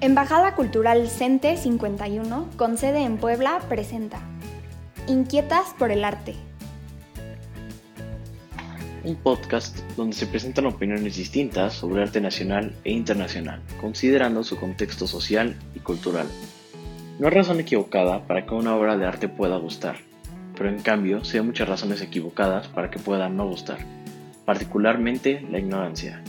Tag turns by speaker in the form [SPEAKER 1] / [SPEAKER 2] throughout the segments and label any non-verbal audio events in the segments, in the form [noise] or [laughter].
[SPEAKER 1] Embajada Cultural CENTE 51, con sede en Puebla, presenta Inquietas por el Arte.
[SPEAKER 2] Un podcast donde se presentan opiniones distintas sobre arte nacional e internacional, considerando su contexto social y cultural. No hay razón equivocada para que una obra de arte pueda gustar, pero en cambio sí hay muchas razones equivocadas para que pueda no gustar, particularmente la ignorancia.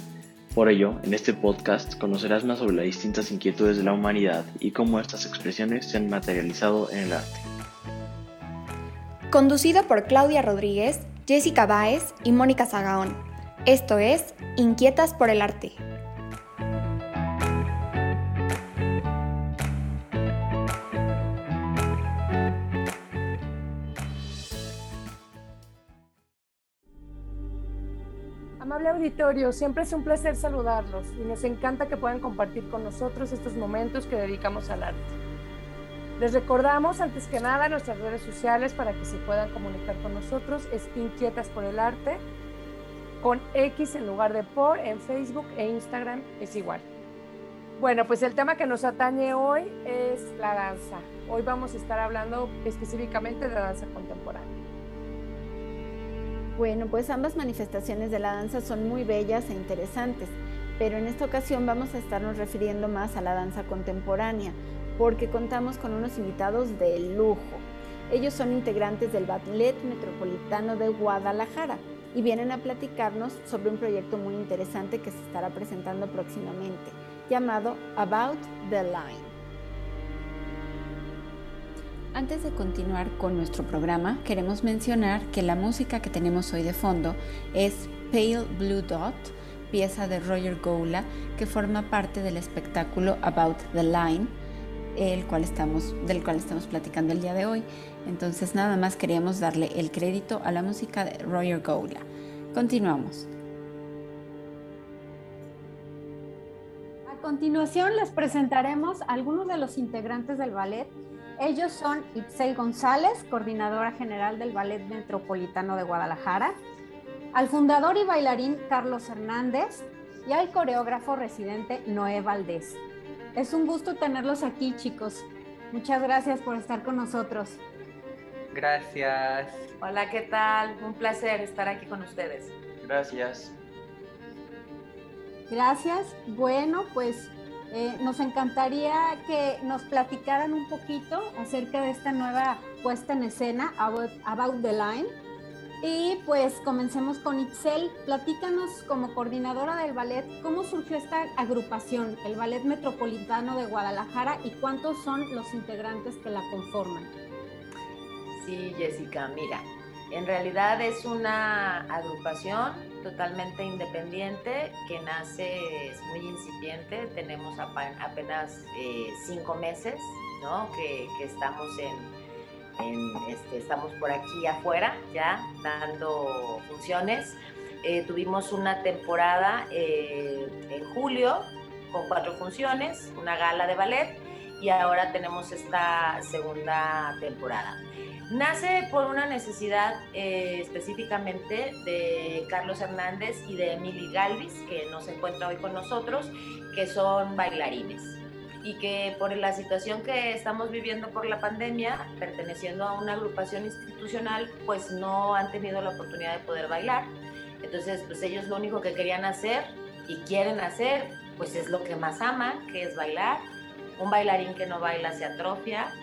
[SPEAKER 2] Por ello, en este podcast conocerás más sobre las distintas inquietudes de la humanidad y cómo estas expresiones se han materializado en el arte.
[SPEAKER 1] Conducido por Claudia Rodríguez, Jessica Báez y Mónica Zagaón. Esto es Inquietas por el Arte.
[SPEAKER 3] Auditorio, siempre es un placer saludarlos y nos encanta que puedan compartir con nosotros estos momentos que dedicamos al arte. Les recordamos antes que nada nuestras redes sociales para que se puedan comunicar con nosotros. Es Inquietas por el Arte, con X en lugar de por, en Facebook e Instagram es igual. Bueno, pues el tema que nos atañe hoy es la danza. Hoy vamos a estar hablando específicamente de danza contemporánea.
[SPEAKER 4] Bueno, pues ambas manifestaciones de la danza son muy bellas e interesantes, pero en esta ocasión vamos a estarnos refiriendo más a la danza contemporánea, porque contamos con unos invitados de lujo. Ellos son integrantes del Ballet Metropolitano de Guadalajara y vienen a platicarnos sobre un proyecto muy interesante que se estará presentando próximamente, llamado About the Line. Antes de continuar con nuestro programa, queremos mencionar que la música que tenemos hoy de fondo es Pale Blue Dot, pieza de Roger Goula, que forma parte del espectáculo About the Line, el cual estamos, del cual estamos platicando el día de hoy. Entonces nada más queríamos darle el crédito a la música de Roger Goula. Continuamos.
[SPEAKER 5] A continuación les presentaremos a algunos de los integrantes del ballet ellos son Itzel González, coordinadora general del Ballet Metropolitano de Guadalajara, al fundador y bailarín Carlos Hernández y al coreógrafo residente Noé Valdés. Es un gusto tenerlos aquí, chicos. Muchas gracias por estar con nosotros.
[SPEAKER 6] Gracias.
[SPEAKER 7] Hola, ¿qué tal? Un placer estar aquí con ustedes.
[SPEAKER 6] Gracias.
[SPEAKER 5] Gracias. Bueno, pues eh, nos encantaría que nos platicaran un poquito acerca de esta nueva puesta en escena, About, the Line. Y pues comencemos con Itzel. Platícanos como coordinadora del ballet, ¿cómo surgió esta agrupación, el Ballet Metropolitano de Guadalajara, y cuántos son los integrantes que la conforman?
[SPEAKER 7] Sí, Jessica, mira, en realidad es una agrupación totalmente independiente que nace, es muy incipiente, tenemos apenas eh, cinco meses ¿no? que, estamos en, este, estamos por aquí afuera ya dando funciones. Eh, tuvimos una temporada eh, en julio con cuatro funciones, una gala de ballet y ahora tenemos esta segunda temporada. Nace por una necesidad eh, específicamente de Carlos Hernández y de Emily Galvis, que nos encuentra hoy con nosotros, que son bailarines y que por la situación que estamos viviendo por la pandemia, perteneciendo a una agrupación institucional, pues no han tenido la oportunidad de poder bailar. Entonces, pues ellos lo único que querían hacer y quieren hacer, pues es lo que más aman, que es bailar. Un bailarín que no baila se atrofia,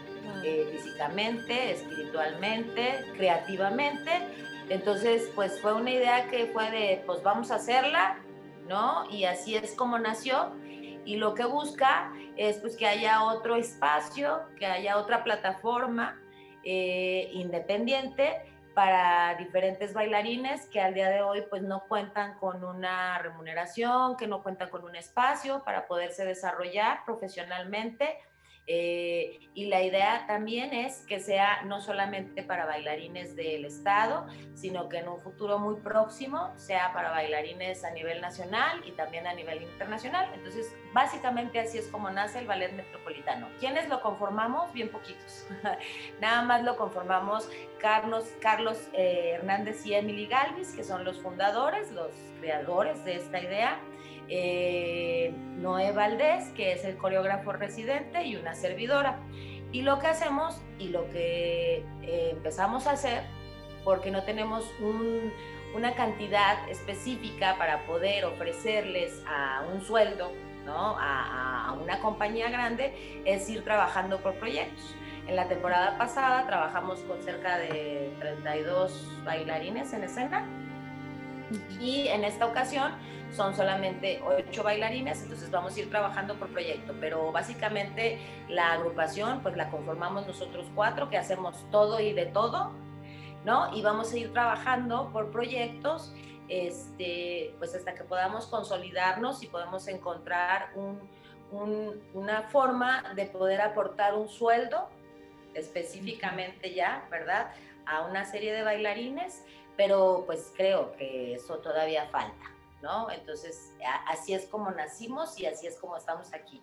[SPEAKER 7] eh, físicamente, espiritualmente, creativamente. Entonces, pues fue una idea que fue de, pues vamos a hacerla, ¿no? Y así es como nació. Y lo que busca es pues que haya otro espacio, que haya otra plataforma eh, independiente para diferentes bailarines que al día de hoy pues no cuentan con una remuneración, que no cuentan con un espacio para poderse desarrollar profesionalmente Eh, y la idea también es que sea no solamente para bailarines del Estado, sino que en un futuro muy próximo sea para bailarines a nivel nacional y también a nivel internacional. Entonces, básicamente así es como nace el Ballet Metropolitano. ¿Quiénes lo conformamos? Bien poquitos. [laughs] Nada más lo conformamos Carlos, Carlos eh, Hernández y Emily Galvis, que son los fundadores, los creadores de esta idea eh, Noé Valdés, que es el coreógrafo residente, y una servidora. Y lo que hacemos y lo que eh, empezamos a hacer, porque no tenemos una cantidad específica para poder ofrecerles a un sueldo, ¿no? a, una compañía grande, es ir trabajando por proyectos. En la temporada pasada trabajamos con cerca de 32 bailarines en escena y en esta ocasión son solamente ocho bailarines, entonces vamos a ir trabajando por proyecto, pero básicamente la agrupación pues la conformamos nosotros cuatro que hacemos todo y de todo, ¿no? Y vamos a ir trabajando por proyectos, este, pues hasta que podamos consolidarnos y podemos encontrar una forma de poder aportar un sueldo específicamente ya, ¿verdad? A una serie de bailarines, pero pues creo que eso todavía falta. ¿no? Entonces, así es como nacimos y así es como estamos aquí.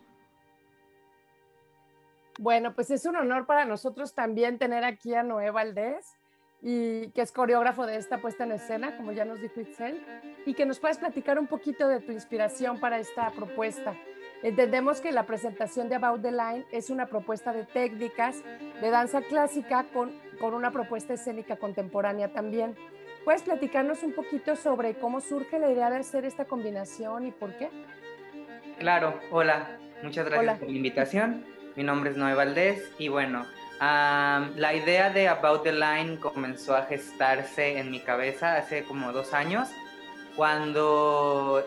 [SPEAKER 3] Bueno, pues es un honor para nosotros también tener aquí a Noé Valdés, y que es coreógrafo de esta puesta en escena, como ya nos dijo Itzel, y que nos puedes platicar un poquito de tu inspiración para esta propuesta. Entendemos que la presentación de About the Line es una propuesta de técnicas de danza clásica con, con una propuesta escénica contemporánea también. ¿Puedes platicarnos un poquito sobre cómo surge la idea de hacer esta combinación y por qué?
[SPEAKER 6] Claro, hola, muchas gracias por la invitación. Mi nombre es Noé Valdés y bueno, la idea de About the Line comenzó a gestarse en mi cabeza hace como dos años, cuando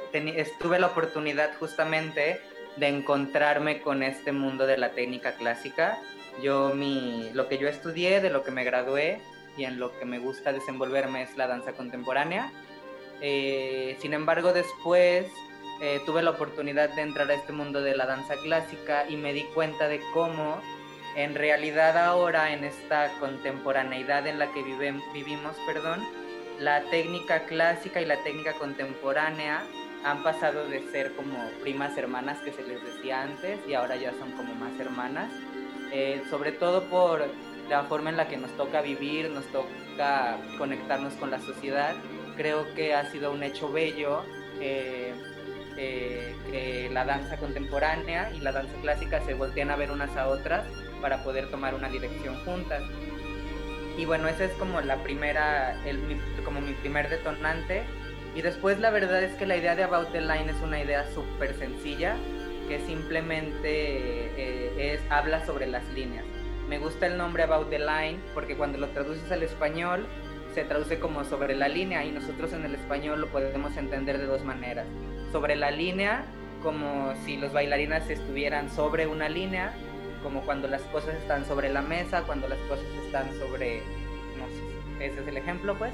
[SPEAKER 6] tuve la oportunidad justamente de encontrarme con este mundo de la técnica clásica. Yo, mi, lo que yo estudié, de lo que me gradué, y en lo que me gusta desenvolverme es la danza contemporánea. Eh, sin embargo, después eh, tuve la oportunidad de entrar a este mundo de la danza clásica y me di cuenta de cómo en realidad ahora en esta contemporaneidad en la que vivimos, perdón, la técnica clásica y la técnica contemporánea han pasado de ser como primas hermanas que se les decía antes y ahora ya son como más hermanas, eh, sobre todo por la forma en la que nos toca vivir, nos toca conectarnos con la sociedad. Creo que ha sido un hecho bello eh, eh, que la danza contemporánea y la danza clásica se voltean a ver unas a otras para poder tomar una dirección juntas. Y bueno, esa es como la primera, el, como mi primer detonante. Y después la verdad es que la idea de About the Line es una idea súper sencilla, que simplemente eh, es, habla sobre las líneas me gusta el nombre About the Line porque cuando lo traduces al español se traduce como sobre la línea y nosotros en el español lo podemos entender de dos maneras. Sobre la línea, como si los bailarinas estuvieran sobre una línea, como cuando las cosas están sobre la mesa, cuando las cosas están sobre, no sé, ese es el ejemplo pues.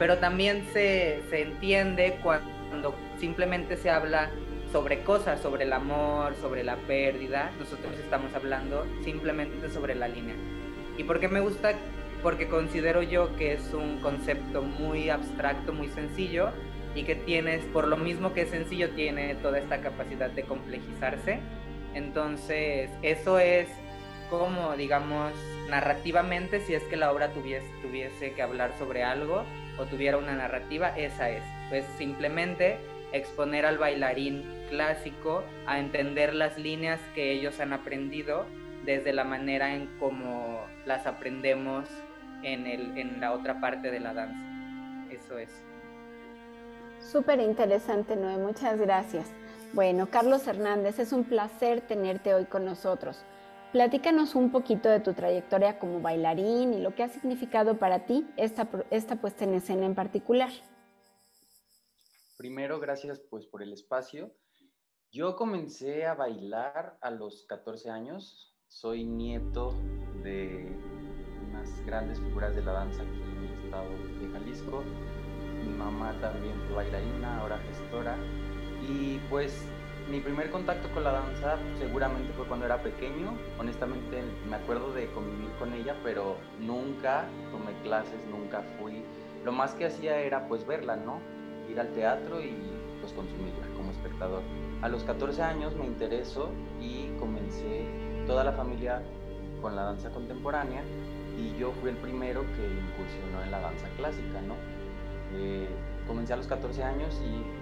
[SPEAKER 6] Pero también se, se entiende cuando simplemente se habla sobre cosas, sobre el amor, sobre la pérdida. Nosotros estamos hablando simplemente sobre la línea. ¿Y por qué me gusta? Porque considero yo que es un concepto muy abstracto, muy sencillo y que tienes, por lo mismo que es sencillo, tiene toda esta capacidad de complejizarse. Entonces, eso es como, digamos, narrativamente, si es que la obra tuviese, tuviese que hablar sobre algo o tuviera una narrativa, esa es. Pues simplemente exponer al bailarín clásico a entender las líneas que ellos han aprendido desde la manera en cómo las aprendemos en, el, en la otra parte de la danza. Eso es.
[SPEAKER 4] Súper interesante, Noé. Muchas gracias. Bueno, Carlos Hernández, es un placer tenerte hoy con nosotros. Platícanos un poquito de tu trayectoria como bailarín y lo que ha significado para ti esta, esta puesta en escena en particular.
[SPEAKER 8] Primero, gracias pues por el espacio. Yo comencé a bailar a los 14 años. Soy nieto de unas grandes figuras de la danza aquí en el estado de Jalisco. Mi mamá también fue bailarina, ahora gestora. Y pues mi primer contacto con la danza seguramente fue cuando era pequeño. Honestamente me acuerdo de convivir con ella, pero nunca tomé clases, nunca fui. Lo más que hacía era pues verla, ¿no? Ir al teatro y pues consumirla como espectador. A los 14 años me interesó y comencé toda la familia con la danza contemporánea y yo fui el primero que incursionó en la danza clásica, ¿no? Eh, comencé a los 14 años y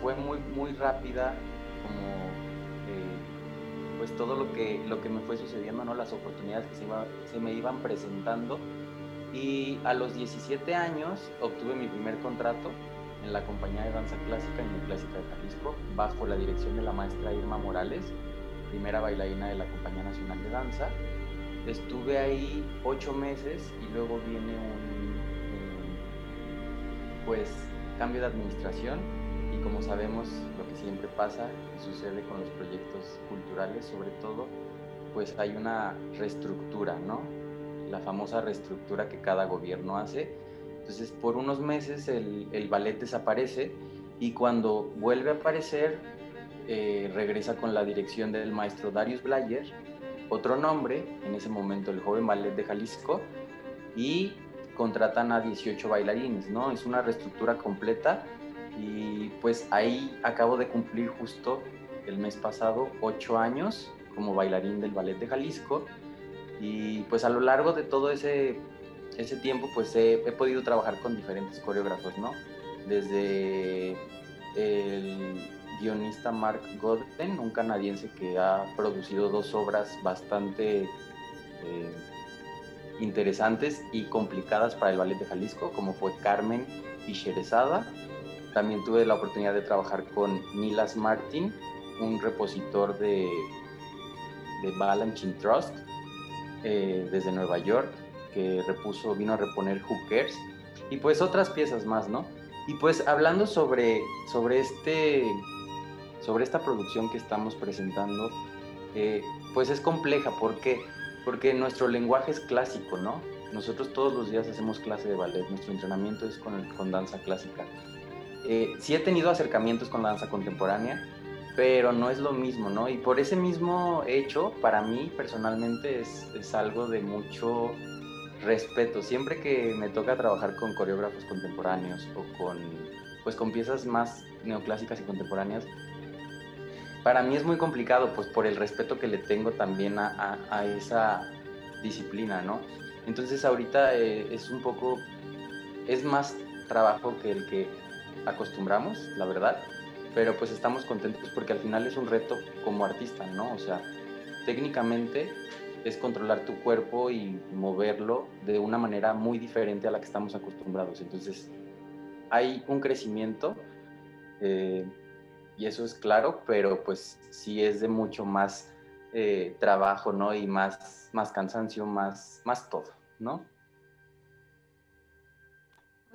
[SPEAKER 8] fue muy, muy rápida como eh, pues todo lo que, lo que me fue sucediendo, ¿no? Las oportunidades que se, me iban presentando. Y a los 17 años obtuve mi primer contrato en la compañía de danza clásica en mi clásica de Jalisco bajo la dirección de la maestra Irma Morales, primera bailarina de la Compañía Nacional de Danza. Estuve ahí ocho meses y luego viene un, pues, cambio de administración como sabemos lo que siempre pasa y sucede con los proyectos culturales sobre todo, pues hay una reestructura, ¿no? La famosa reestructura que cada gobierno hace. Entonces por unos meses el, el ballet desaparece y cuando vuelve a aparecer eh, regresa con la dirección del maestro Darius Blayer otro nombre, en ese momento el joven ballet de Jalisco, y contratan a 18 bailarines, ¿no? Es una reestructura completa y pues ahí acabo de cumplir justo el mes pasado ocho años como bailarín del ballet de Jalisco y pues a lo largo de todo ese, ese tiempo pues he, podido trabajar con diferentes coreógrafos, ¿no? Desde el guionista Mark Godden, un canadiense que ha producido dos obras bastante eh, interesantes y complicadas para el ballet de Jalisco, como fue Carmen y Sherezada. También tuve la oportunidad de trabajar con Nilas Martin, un repositor de, de Balanchine Trust eh, desde Nueva York, que repuso, vino a reponer Hookers y pues otras piezas más, ¿no? Y pues hablando sobre, sobre este sobre esta producción que estamos presentando, eh, pues es compleja. ¿Por qué? Porque nuestro lenguaje es clásico, ¿no? Nosotros todos los días hacemos clase de ballet, nuestro entrenamiento es con, con danza clásica. Eh, sí he tenido acercamientos con la danza contemporánea, pero no es lo mismo, ¿no? Y por ese mismo hecho, para mí personalmente es, algo de mucho respeto. Siempre que me toca trabajar con coreógrafos contemporáneos o con, pues, con piezas más neoclásicas y contemporáneas, para mí es muy complicado, pues por el respeto que le tengo también a, esa disciplina, ¿no? Entonces ahorita eh, es un poco, es más trabajo que el que acostumbramos, la verdad, pero pues estamos contentos porque al final es un reto como artista, ¿no? O sea, técnicamente es controlar tu cuerpo y moverlo de una manera muy diferente a la que estamos acostumbrados. Entonces, hay un crecimiento. Eh, y eso es claro, pero pues sí es de mucho más eh, trabajo, ¿no? Y más, más cansancio, más, más todo, ¿no?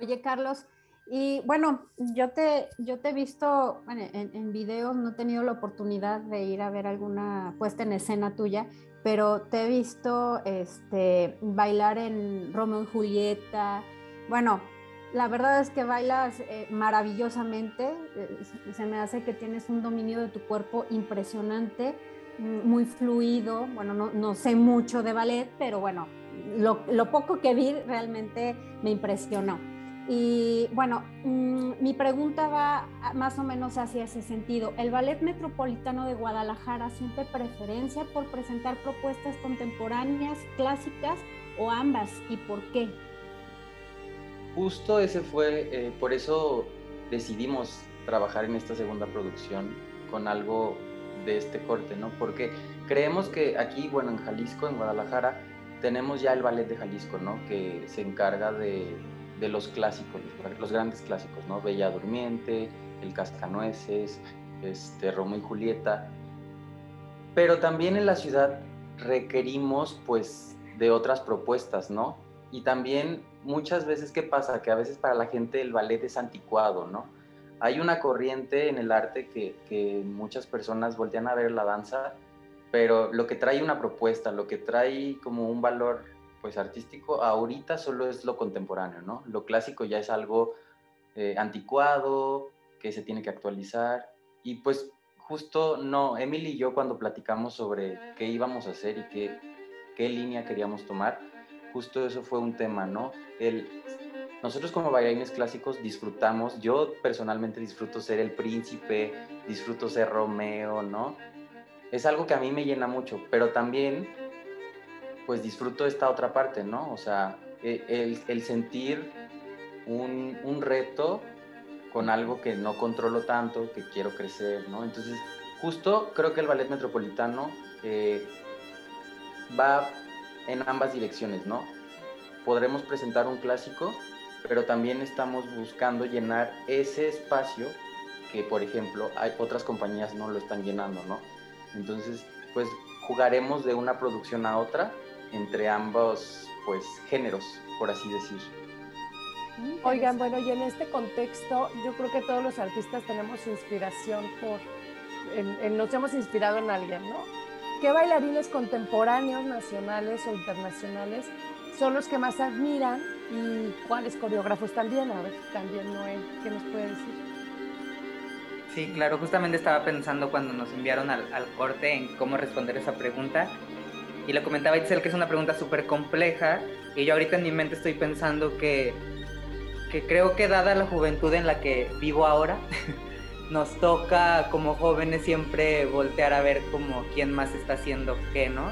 [SPEAKER 5] Oye, Carlos, y bueno, yo te, yo te he visto en, en, videos, no he tenido la oportunidad de ir a ver alguna puesta en escena tuya, pero te he visto este, bailar en Romeo y Julieta. Bueno, la verdad es que bailas eh, maravillosamente, eh, se me hace que tienes un dominio de tu cuerpo impresionante, mm, muy fluido, bueno, no, sé mucho de ballet, pero bueno, lo, poco que vi realmente me impresionó. Y bueno, mm, mi pregunta va más o menos hacia ese sentido. ¿El Ballet Metropolitano de Guadalajara siente preferencia por presentar propuestas contemporáneas, clásicas o ambas? ¿Y por qué?
[SPEAKER 8] justo ese fue, eh, por eso decidimos trabajar en esta segunda producción con algo de este corte, ¿no? Porque creemos que aquí, bueno, en Jalisco, en Guadalajara, tenemos ya el ballet de Jalisco, ¿no? Que se encarga de, de los clásicos, los grandes clásicos, ¿no? Bella Durmiente, El Cascanueces, este, Romeo y Julieta. Pero también en la ciudad requerimos, pues, de otras propuestas, ¿no? Y también muchas veces, ¿qué pasa? Que a veces para la gente el ballet es anticuado, ¿no? Hay una corriente en el arte que, muchas personas voltean a ver la danza, pero lo que trae una propuesta, lo que trae como un valor pues artístico, ahorita solo es lo contemporáneo, ¿no? Lo clásico ya es algo eh, anticuado, que se tiene que actualizar, y pues justo no, Emily y yo cuando platicamos sobre qué íbamos a hacer y qué, qué línea queríamos tomar, justo eso fue un tema, ¿no? El, nosotros como bailarines clásicos disfrutamos, yo personalmente disfruto ser el príncipe, disfruto ser Romeo, ¿no? Es algo que a mí me llena mucho, pero también pues disfruto esta otra parte, ¿no? O sea, e, el, sentir un, un, reto con algo que no controlo tanto, que quiero crecer, ¿no? Entonces, justo creo que el ballet metropolitano eh, va en ambas direcciones, ¿no? Podremos presentar un clásico, pero también estamos buscando llenar ese espacio que, por ejemplo, hay otras compañías no lo están llenando, ¿no? Entonces, pues jugaremos de una producción a otra entre ambos, pues, géneros, por así decir.
[SPEAKER 3] Oigan, bueno, y en este contexto, yo creo que todos los artistas tenemos inspiración por, nos hemos inspirado en alguien, ¿no? ¿Qué bailarines contemporáneos, nacionales o internacionales son los que más admiran y cuáles coreógrafos también? A ver, también Noé, ¿qué nos puede decir?
[SPEAKER 6] Sí, claro, justamente estaba pensando cuando nos enviaron al, al corte en cómo responder esa pregunta. Y le comentaba a Itzel que es una pregunta súper compleja. Y yo ahorita en mi mente estoy pensando que, que creo que dada la juventud en la que vivo ahora, [laughs] nos toca como jóvenes siempre voltear a ver como quién más está haciendo qué, ¿no?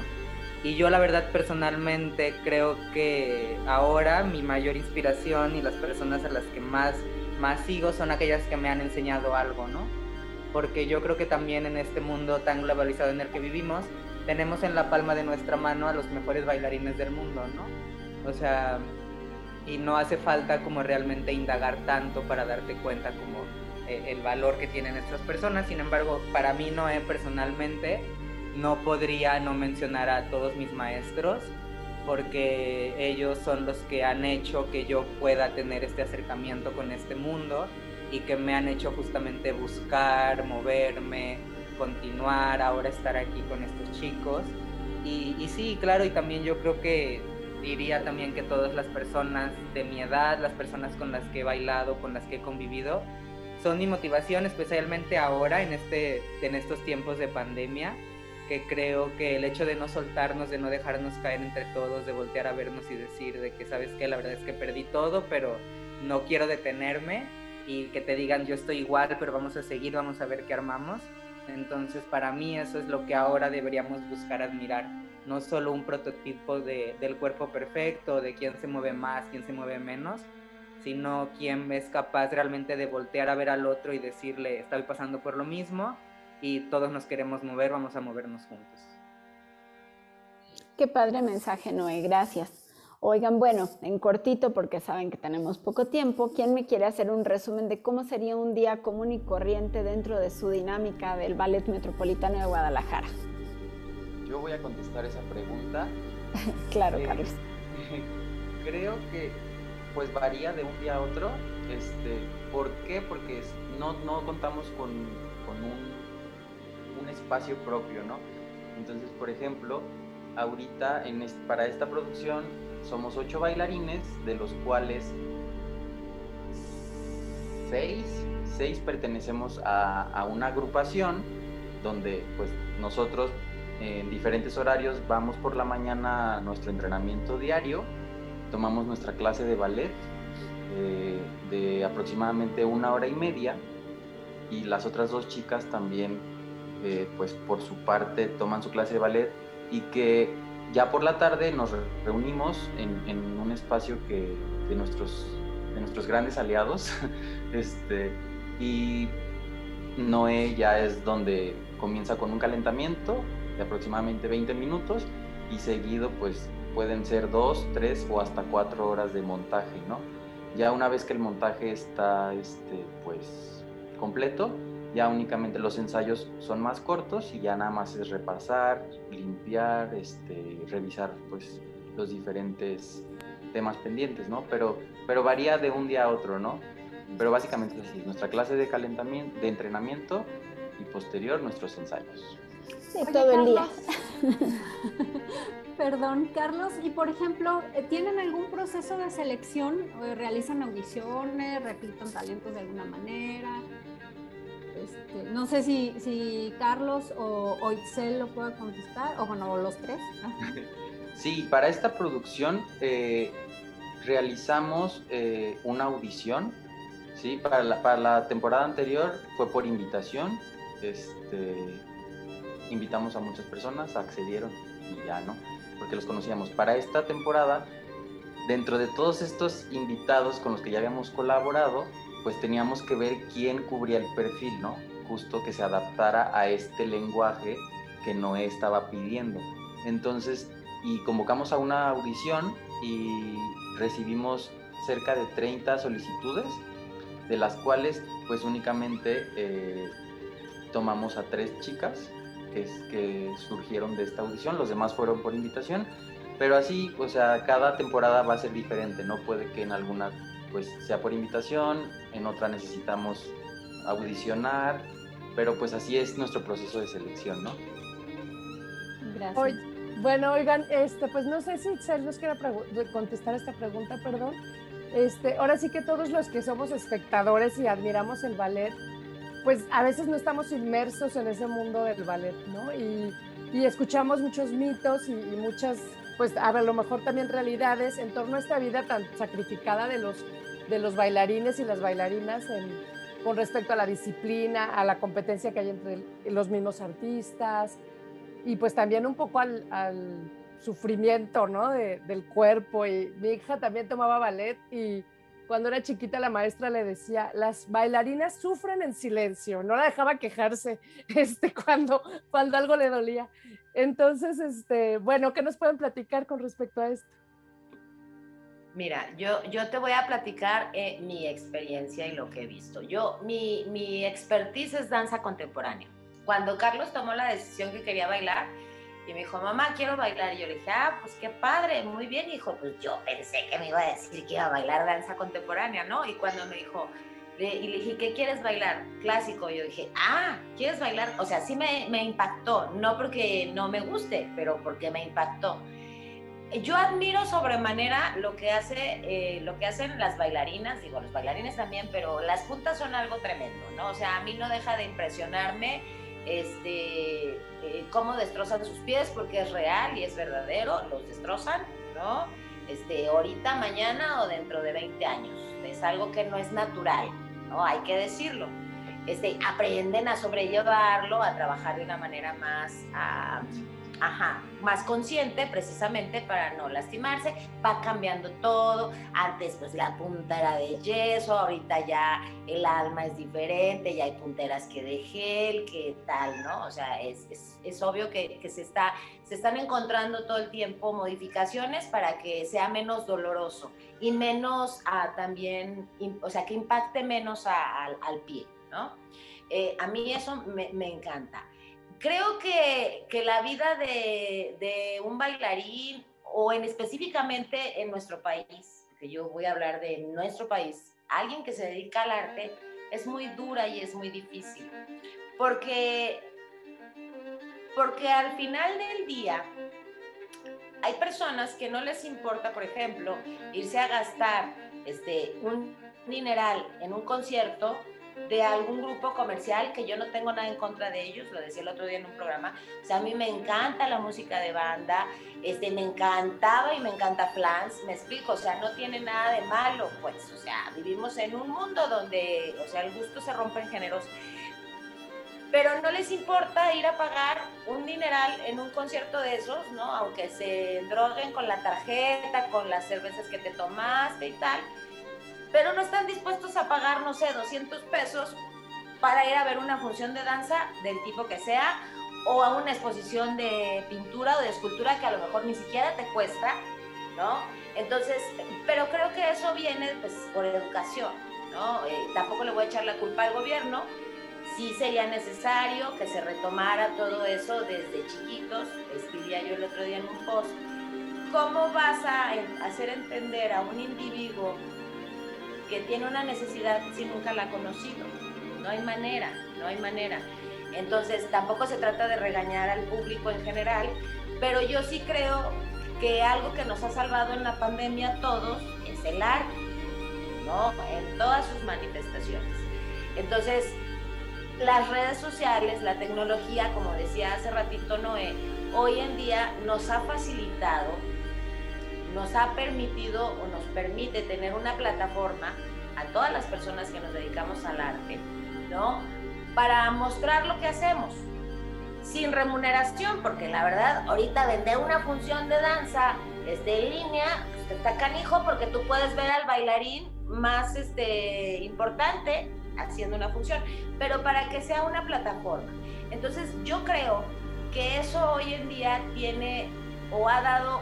[SPEAKER 6] Y yo la verdad personalmente creo que ahora mi mayor inspiración y las personas a las que más, más sigo son aquellas que me han enseñado algo, ¿no? Porque yo creo que también en este mundo tan globalizado en el que vivimos, tenemos en la palma de nuestra mano a los mejores bailarines del mundo, ¿no? O sea, y no hace falta como realmente indagar tanto para darte cuenta como eh, el valor que tienen estas personas. Sin embargo, para mí no personalmente no podría no mencionar a todos mis maestros porque ellos son los que han hecho que yo pueda tener este acercamiento con este mundo y que me han hecho justamente buscar, moverme, continuar, ahora estar aquí con estos chicos. Y, y, sí, claro, y también yo creo que diría también que todas las personas de mi edad, las personas con las que he bailado, con las que he convivido, son mi motivación, especialmente ahora en, este, en estos tiempos de pandemia, que creo que el hecho de no soltarnos, de no dejarnos caer entre todos, de voltear a vernos y decir de que, ¿sabes qué? La verdad es que perdí todo, pero no quiero detenerme y que te digan yo estoy igual, pero vamos a seguir, vamos a ver qué armamos. Entonces, para mí eso es lo que ahora deberíamos buscar admirar, no solo un prototipo de, del cuerpo perfecto, de quién se mueve más, quién se mueve menos, sino quién es capaz realmente de voltear a ver al otro y decirle, estoy pasando por lo mismo y todos nos queremos mover, vamos a movernos juntos.
[SPEAKER 4] Qué padre mensaje, Noé, gracias. Oigan, bueno, en cortito, porque saben que tenemos poco tiempo, ¿quién me quiere hacer un resumen de cómo sería un día común y corriente dentro de su dinámica del Ballet Metropolitano de Guadalajara?
[SPEAKER 8] Yo voy a contestar esa pregunta. [laughs]
[SPEAKER 4] claro, eh, Carlos. [laughs]
[SPEAKER 8] Creo que pues varía de un día a otro. Este, ¿Por qué? Porque no, no contamos con, con un, un, espacio propio, ¿no? Entonces, por ejemplo, ahorita para esta producción somos ocho bailarines, de los cuales seis, seis pertenecemos a, a una agrupación donde pues nosotros en diferentes horarios vamos por la mañana a nuestro entrenamiento diario tomamos nuestra clase de ballet eh, de aproximadamente una hora y media y las otras dos chicas también, eh, pues por su parte, toman su clase de ballet y que ya por la tarde nos reunimos en, un espacio que, de, nuestros, de nuestros grandes aliados [laughs] este, y Noé ya es donde comienza con un calentamiento de aproximadamente 20 minutos y seguido pues pueden ser dos, tres o hasta cuatro horas de montaje, ¿no? Ya una vez que el montaje está, este, pues, completo, ya únicamente los ensayos son más cortos y ya nada más es repasar, limpiar, este, revisar, pues, los diferentes temas pendientes, ¿no? Pero, pero varía de un día a otro, ¿no? Pero básicamente es así, nuestra clase de calentamiento, de entrenamiento y posterior nuestros ensayos.
[SPEAKER 4] Sí, todo el día. [laughs]
[SPEAKER 5] Perdón, Carlos, y por ejemplo, ¿tienen algún proceso de selección? ¿Realizan audiciones? ¿Reclutan talentos de alguna manera? Este, no sé si, si Carlos o, o, lo pueda contestar, o bueno, los tres.
[SPEAKER 8] Sí, para esta producción eh, realizamos eh, una audición. ¿sí? Para, la, para la temporada anterior fue por invitación. Este, invitamos a muchas personas, accedieron y ya no, porque los conocíamos. Para esta temporada, dentro de todos estos invitados con los que ya habíamos colaborado, pues teníamos que ver quién cubría el perfil, ¿no? Justo que se adaptara a este lenguaje que Noé estaba pidiendo. Entonces, y convocamos a una audición y recibimos cerca de 30 solicitudes, de las cuales pues únicamente eh, tomamos a tres chicas que, que surgieron de esta audición, los demás fueron por invitación, pero así, o sea, cada temporada va a ser diferente, no puede que en alguna pues sea por invitación, en otra necesitamos audicionar, pero pues así es nuestro proceso de selección, ¿no?
[SPEAKER 3] Gracias. bueno, oigan, este, pues no sé si Cel nos quiera contestar esta pregunta, perdón. Este, ahora sí que todos los que somos espectadores y admiramos el ballet, pues a veces no estamos inmersos en ese mundo del ballet, ¿no? Y, y escuchamos muchos mitos y, y, muchas, pues a lo mejor también realidades en torno a esta vida tan sacrificada de los de los bailarines y las bailarinas con respecto a la disciplina, a la competencia que hay entre los mismos artistas y pues también un poco al, sufrimiento ¿no? del cuerpo. Y mi hija también tomaba ballet y cuando era chiquita la maestra le decía, las bailarinas sufren en silencio, no la dejaba quejarse [laughs] este, cuando, cuando algo le dolía. Entonces, este, bueno, ¿qué nos pueden platicar con respecto a esto?
[SPEAKER 7] Mira, yo, yo te voy a platicar eh, mi experiencia y lo que he visto. Yo, mi, mi expertise es danza contemporánea. Cuando Carlos tomó la decisión que quería bailar, y me dijo, mamá, quiero bailar. Y yo le dije, ah, pues qué padre, muy bien, hijo. Pues yo pensé que me iba a decir que iba a bailar danza contemporánea, ¿no? Y cuando me dijo, y le dije, ¿qué quieres bailar? Clásico. Yo dije, ah, ¿quieres bailar? O sea, sí me, me impactó, no porque no me guste, pero porque me impactó yo admiro sobremanera lo que hace eh, lo que hacen las bailarinas digo los bailarines también pero las puntas son algo tremendo no o sea a mí no deja de impresionarme este eh, cómo destrozan sus pies porque es real y es verdadero los destrozan no este ahorita mañana o dentro de 20 años es algo que no es natural no hay que decirlo. Este aprenden a sobrellevarlo a trabajar de una manera más ah, ajá, más consciente precisamente para no lastimarse, va cambiando todo, antes pues la punta era de yeso, ahorita ya el alma es diferente, ya hay punteras que de gel, que tal, ¿no? O sea, es, es, obvio que, que, se, está, se están encontrando todo el tiempo modificaciones para que sea menos doloroso y menos a, también, o sea, que impacte menos al pie, ¿no? Eh, a mí eso me, me encanta creo que, la vida de, un bailarín o en específicamente en nuestro país, que yo voy a hablar de nuestro país, alguien que se dedica al arte, es muy dura y es muy difícil. Porque, porque al final del día hay personas que no les importa, por ejemplo, irse a gastar este, un dineral en un concierto de algún grupo comercial, que yo no tengo nada en contra de ellos, lo decía el otro día en un programa, o sea, a mí me encanta la música de banda, este, me encantaba y me encanta Flans, me explico, o sea, no tiene nada de malo, pues, o sea, vivimos en un mundo donde, o sea, el gusto se rompe en géneros, pero no les importa ir a pagar un dineral en un concierto de esos, ¿no? Aunque se droguen con la tarjeta, con las cervezas que te tomaste y tal, pero no están dispuestos a pagar, no sé, 200 pesos para ir a ver una función de danza del tipo que sea o a una exposición de pintura o de escultura que a lo mejor ni siquiera te cuesta, ¿no? Entonces, pero creo que eso viene pues por educación, ¿no? Eh, tampoco le voy a echar la culpa al gobierno, sí sería necesario que se retomara todo eso desde chiquitos, escribía yo el otro día en un post, ¿cómo vas a hacer entender a un individuo que tiene una necesidad si nunca la ha conocido. No hay manera, no hay manera. Entonces, tampoco se trata de regañar al público en general, pero yo sí creo que algo que nos ha salvado en la pandemia a todos es el arte, ¿no? En todas sus manifestaciones. Entonces, las redes sociales, la tecnología, como decía hace ratito Noé, hoy en día nos ha facilitado, nos ha permitido o nos permite tener una plataforma a todas las personas que nos dedicamos al arte, ¿no? Para mostrar lo que hacemos sin remuneración, porque la verdad, ahorita vender una función de danza este, en línea, pues está canijo porque tú puedes ver al bailarín más este, importante haciendo una función, pero para que sea una plataforma. Entonces yo creo que eso hoy en día tiene o ha dado,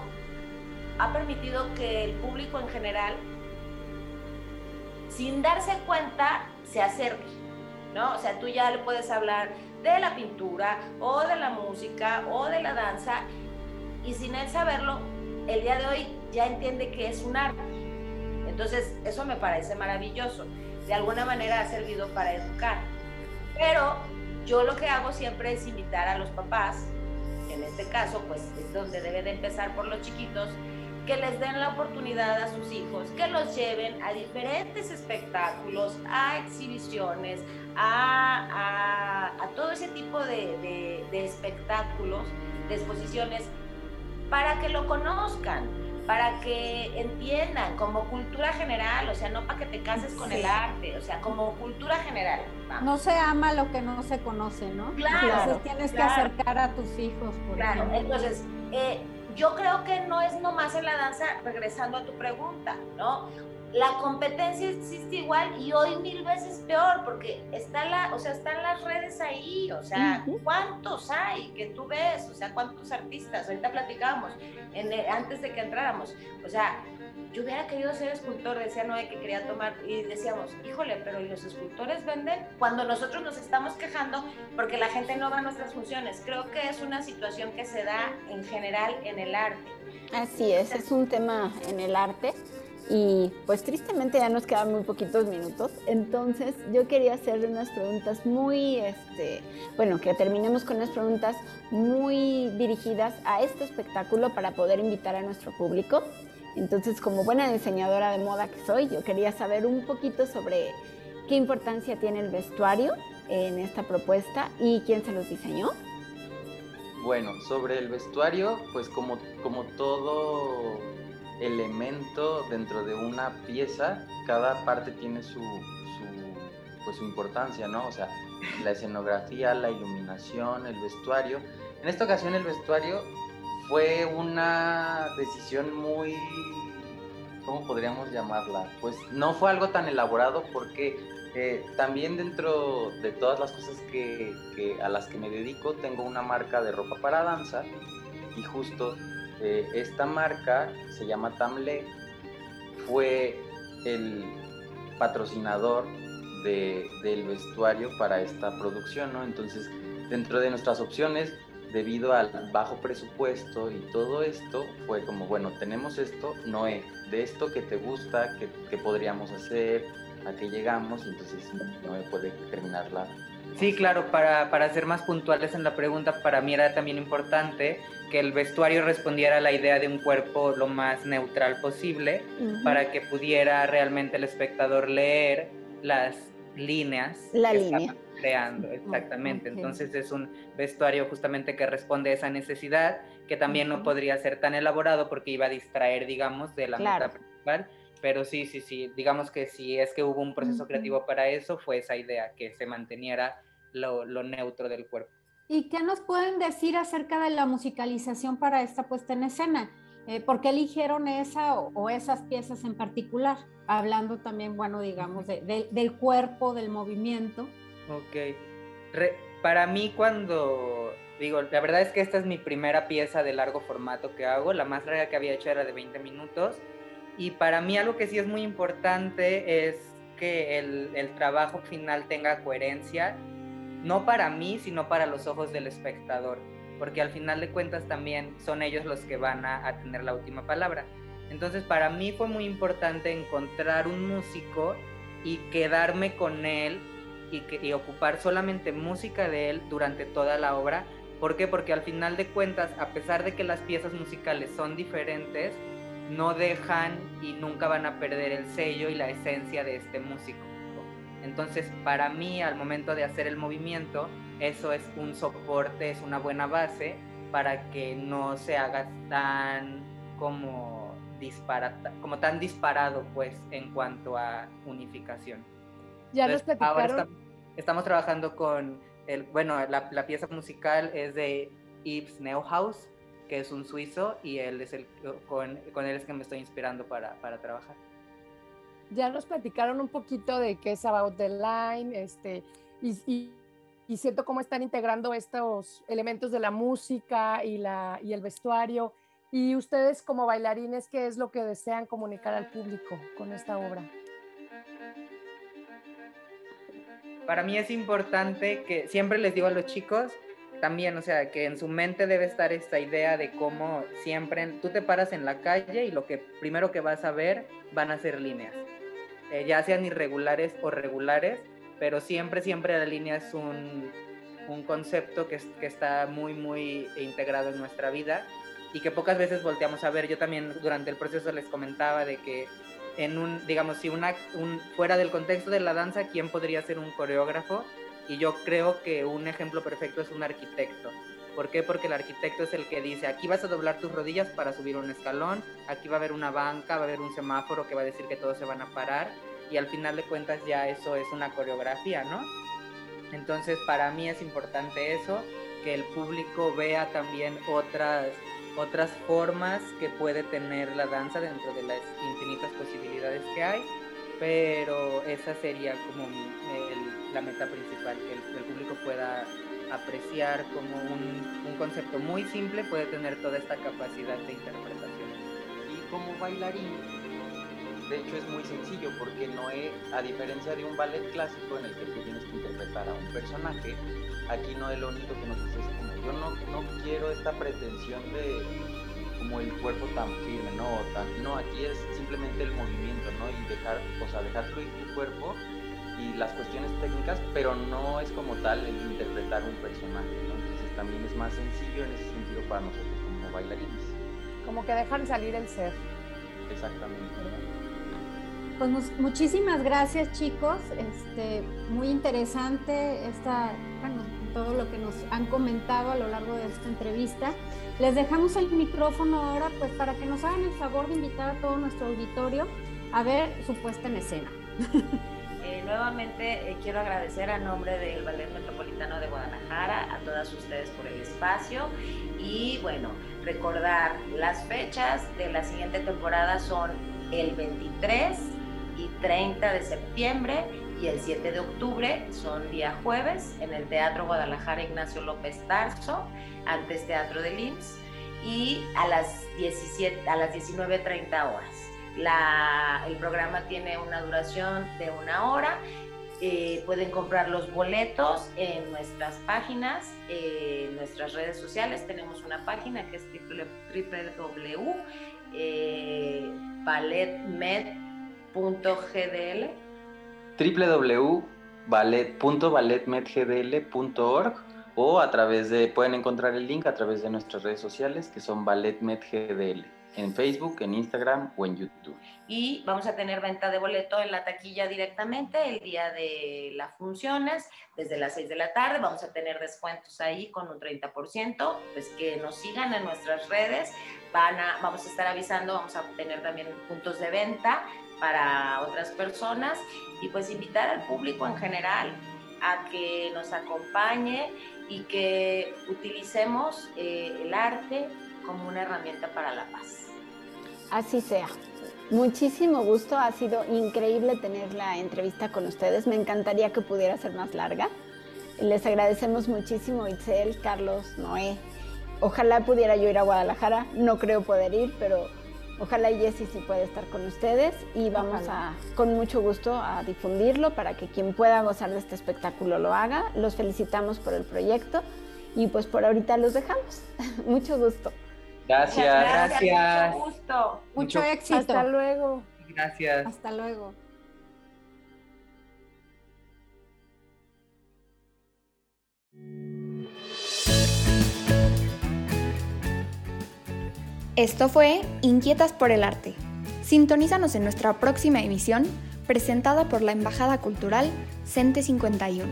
[SPEAKER 7] ha permitido que el público en general, sin darse cuenta, se acerque, ¿no? O sea, tú ya le puedes hablar de la pintura o de la música o de la danza y sin él saberlo, el día de hoy ya entiende que es un arte. Entonces, eso me parece maravilloso. De alguna manera ha servido para educar. Pero yo lo que hago siempre es invitar a los papás, en este caso, pues es donde debe de empezar por los chiquitos, que les den la oportunidad a sus hijos, que los lleven a diferentes espectáculos, a exhibiciones, a, todo ese tipo de, de espectáculos, de exposiciones, para que lo conozcan, para que entiendan como cultura general, o sea, no para que te cases con el arte, o sea, como cultura general.
[SPEAKER 5] No se ama lo que no se conoce, ¿no?
[SPEAKER 7] Claro.
[SPEAKER 5] Entonces tienes que acercar a tus hijos.
[SPEAKER 7] Por claro, entonces, eh, yo creo que no es nomás en la danza, regresando a tu pregunta, ¿no? La competencia existe igual y hoy mil veces peor porque está la, o sea, están las redes ahí, o sea, ¿cuántos hay que tú ves? O sea, ¿cuántos artistas? Ahorita platicábamos en antes de que entráramos, o sea, yo hubiera querido ser escultor, decía Noé que quería tomar, y decíamos, híjole, pero ¿y los escultores venden? Cuando nosotros nos estamos quejando porque la gente no va a nuestras funciones. Creo que es una situación que se da en general en el arte.
[SPEAKER 4] Así es, es un tema en el arte. Y pues tristemente ya nos quedan muy poquitos minutos. Entonces yo quería hacerle unas preguntas muy, este, bueno, que terminemos con unas preguntas muy dirigidas a este espectáculo para poder invitar a nuestro público. Entonces, como buena diseñadora de moda que soy, yo quería saber un poquito sobre qué importancia tiene el vestuario en esta propuesta y quién se los diseñó.
[SPEAKER 8] Bueno, sobre el vestuario, pues como, como todo elemento dentro de una pieza, cada parte tiene su, su, pues, su importancia, ¿no? O sea, la escenografía, la iluminación, el vestuario. En esta ocasión el vestuario fue una decisión muy, ¿cómo podríamos llamarla? Pues no fue algo tan elaborado porque eh, también dentro de todas las cosas que, a las que me dedico tengo una marca de ropa para danza y justo eh, esta marca se llama Tamle fue el patrocinador del vestuario para esta producción, ¿no? Entonces dentro de nuestras opciones debido al bajo presupuesto y todo esto, fue como, bueno, tenemos esto, Noé, de esto que te gusta, que, podríamos hacer, a qué llegamos, entonces Noé puede terminarla.
[SPEAKER 6] Sí, claro, para, para ser más puntuales en la pregunta, para mí era también importante que el vestuario respondiera a la idea de un cuerpo lo más neutral posible, para que pudiera realmente el espectador leer las líneas.
[SPEAKER 4] La línea
[SPEAKER 6] creando, exactamente. Entonces es un vestuario justamente que responde a esa necesidad, que también no podría ser tan elaborado porque iba a distraer, digamos, de la meta principal. Pero sí, sí, sí, digamos que si es que hubo un proceso creativo para eso, fue esa idea, que se manteniera lo, neutro del cuerpo.
[SPEAKER 5] ¿Y qué nos pueden decir acerca de la musicalización para esta puesta en escena? Eh, ¿Por qué eligieron esa o, esas piezas en particular? Hablando también, bueno, digamos, del cuerpo, del movimiento.
[SPEAKER 6] Ok. para mí cuando digo, la verdad es que esta es mi primera pieza de largo formato que hago, la más larga que había hecho era de 20 minutos y para mí algo que sí es muy importante es que el, el trabajo final tenga coherencia, no para mí, sino para los ojos del espectador, porque al final de cuentas también son ellos los que van a, a tener la última palabra. Entonces para mí fue muy importante encontrar un músico y quedarme con él y, ocupar solamente música de él durante toda la obra. ¿Por qué? Porque al final de cuentas, a pesar de que las piezas musicales son diferentes, no dejan y nunca van a perder el sello y la esencia de este músico. Entonces, para mí, al momento de hacer el movimiento, eso es un soporte, es una buena base para que no se haga tan como tan disparado pues en cuanto a unificación.
[SPEAKER 3] Ya nos platicaron.
[SPEAKER 6] estamos, trabajando con el, bueno, la, pieza musical es de Yves Neuhaus, que es un suizo, y él es el, con, con él es que me estoy inspirando para, para trabajar
[SPEAKER 3] ya nos platicaron un poquito de qué es About the Line, este, y, y, siento cómo están integrando estos elementos de la música y, la, y el vestuario. Y ustedes como bailarines, ¿qué es lo que desean comunicar al público con esta obra?
[SPEAKER 6] Para mí es importante que siempre les digo a los chicos, también, o sea, que en su mente debe estar esta idea de cómo siempre tú te paras en la calle y lo que primero que vas a ver van a ser líneas. Eh, ya sean irregulares o regulares, pero siempre, siempre la línea es un, un concepto que, que, está muy, muy integrado en nuestra vida y que pocas veces volteamos a ver. Yo también durante el proceso les comentaba de que en un, digamos, si una, un, fuera del contexto de la danza, ¿quién podría ser un coreógrafo? Y yo creo que un ejemplo perfecto es un arquitecto. ¿Por qué? Porque el arquitecto es el que dice, aquí vas a doblar tus rodillas para subir un escalón, aquí va a haber una banca, va a haber un semáforo que va a decir que todos se van a parar y al final de cuentas ya eso es una coreografía, ¿no? Entonces para mí es importante eso, que el público vea también otras, otras formas que puede tener la danza dentro de las infinitas posibilidades que hay, pero esa sería como la meta principal, que el, público pueda apreciar como un, un, concepto muy simple puede tener toda esta capacidad de interpretación.
[SPEAKER 8] Y como bailarín, de hecho es muy sencillo porque Noé, a diferencia de un ballet clásico en el que tú tienes que interpretar a un personaje, aquí no es lo único que nos dice es como yo no, no quiero esta pretensión de como el cuerpo tan firme, no, tan, no, aquí es simplemente el movimiento, ¿no? Y dejar, o sea, dejar fluir tu cuerpo y las cuestiones técnicas, pero no es como tal el interpretar un personaje, ¿no? Entonces también es más sencillo en ese sentido para nosotros como bailarines.
[SPEAKER 3] Como que dejan salir el ser.
[SPEAKER 8] Exactamente.
[SPEAKER 5] Pues muchísimas gracias chicos, este, muy interesante esta, bueno, todo lo que nos han comentado a lo largo de esta entrevista. Les dejamos el micrófono ahora pues para que nos hagan el favor de invitar a todo nuestro auditorio a ver su puesta en escena. [laughs]
[SPEAKER 7] Eh, nuevamente eh, quiero agradecer a nombre del Ballet Metropolitano de Guadalajara a todas ustedes por el espacio y bueno, recordar las fechas de la siguiente temporada son el 23 y 30 de septiembre y el 7 de octubre son día jueves en el Teatro Guadalajara Ignacio López Tarso, antes Teatro de IMSS, y a las, 17, a las 19.30 horas. La, el programa tiene una duración de una hora. Eh, pueden comprar los boletos en nuestras páginas, en nuestras redes sociales. Tenemos una página que es www.balletmed.com www.ballet.gdl
[SPEAKER 8] www.ballet.balletmedgdl.org o a través de, pueden encontrar el link a través de nuestras redes sociales que son balletmedgdl en Facebook, en Instagram o en YouTube.
[SPEAKER 7] Y vamos a tener venta de boleto en la taquilla directamente el día de las funciones, desde las 6 de la tarde. Vamos a tener descuentos ahí con un 30%. Pues que nos sigan en nuestras redes. Van a, vamos a estar avisando, vamos a tener también puntos de venta para otras personas y pues invitar al público en general a que nos acompañe y que utilicemos eh, el arte como una herramienta para la paz.
[SPEAKER 4] Así sea. Muchísimo gusto, ha sido increíble tener la entrevista con ustedes. Me encantaría que pudiera ser más larga. Les agradecemos muchísimo, Itzel, Carlos, Noé. Ojalá pudiera yo ir a Guadalajara, no creo poder ir, pero Ojalá Jessy sí pueda estar con ustedes y vamos a, con mucho gusto a difundirlo para que quien pueda gozar de este espectáculo lo haga. Los felicitamos por el proyecto y pues por ahorita los dejamos. [laughs] mucho gusto.
[SPEAKER 6] Gracias, gracias.
[SPEAKER 7] Mucho gusto.
[SPEAKER 5] Mucho, éxito.
[SPEAKER 3] Hasta luego.
[SPEAKER 6] Gracias.
[SPEAKER 5] Hasta luego.
[SPEAKER 1] Esto fue Inquietas por el Arte. Sintonízanos en nuestra próxima emisión presentada por la Embajada Cultural CENTE 51.